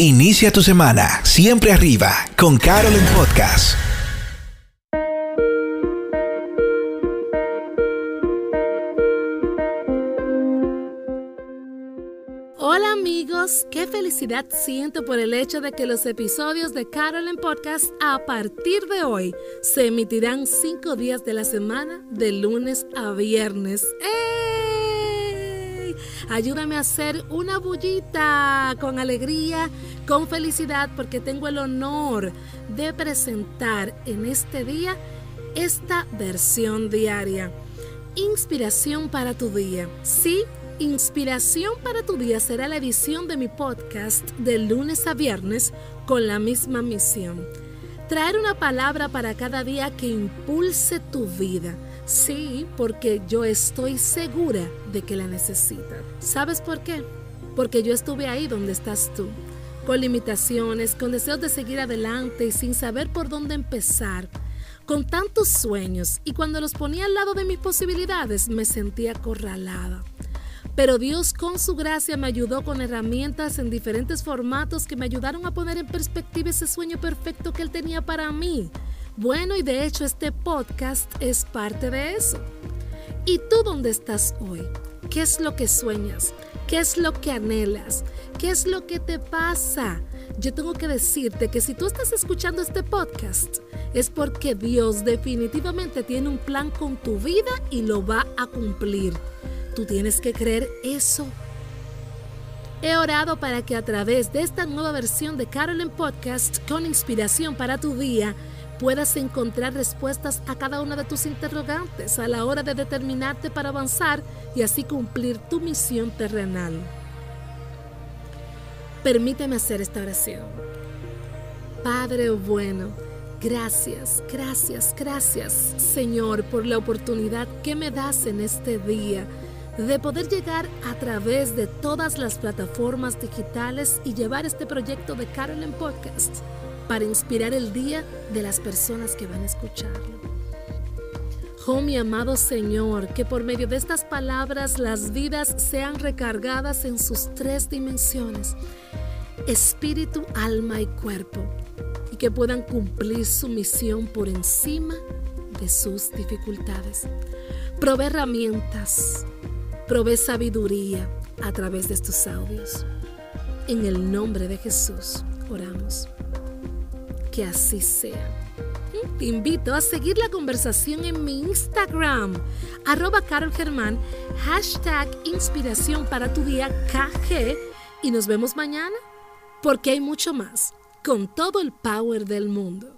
Inicia tu semana siempre arriba con Carol en Podcast. Hola amigos, qué felicidad siento por el hecho de que los episodios de Carol en Podcast a partir de hoy se emitirán cinco días de la semana, de lunes a viernes. Ayúdame a hacer una bullita con alegría, con felicidad, porque tengo el honor de presentar en este día esta versión diaria. Inspiración para tu día. Sí, Inspiración para tu día será la edición de mi podcast de lunes a viernes con la misma misión. Traer una palabra para cada día que impulse tu vida Sí, porque yo estoy segura de que la necesita. ¿Sabes por qué? Porque yo estuve ahí donde estás tú, con limitaciones, con deseos de seguir adelante y sin saber por dónde empezar, con tantos sueños y cuando los ponía al lado de mis posibilidades me sentía acorralada. Pero Dios con su gracia me ayudó con herramientas en diferentes formatos que me ayudaron a poner en perspectiva ese sueño perfecto que Él tenía para mí bueno, y de hecho este podcast es parte de eso. ¿Y tú dónde estás hoy? ¿Qué es lo que sueñas? ¿Qué es lo que anhelas? ¿Qué es lo que te pasa? Yo tengo que decirte que si tú estás escuchando este podcast es porque Dios definitivamente tiene un plan con tu vida y lo va a cumplir. Tú tienes que creer eso. He orado para que a través de esta nueva versión de Carolyn Podcast con inspiración para tu día, puedas encontrar respuestas a cada una de tus interrogantes a la hora de determinarte para avanzar y así cumplir tu misión terrenal. Permíteme hacer esta oración. Padre bueno, gracias, gracias, gracias Señor por la oportunidad que me das en este día de poder llegar a través de todas las plataformas digitales y llevar este proyecto de Carolyn Podcast para inspirar el día de las personas que van a escucharlo. Oh mi amado Señor, que por medio de estas palabras las vidas sean recargadas en sus tres dimensiones, espíritu, alma y cuerpo, y que puedan cumplir su misión por encima de sus dificultades. Provee herramientas, provee sabiduría a través de estos audios. En el nombre de Jesús oramos que así sea. Te invito a seguir la conversación en mi Instagram, arroba Carol Germán, hashtag inspiración para tu día KG y nos vemos mañana porque hay mucho más con todo el power del mundo.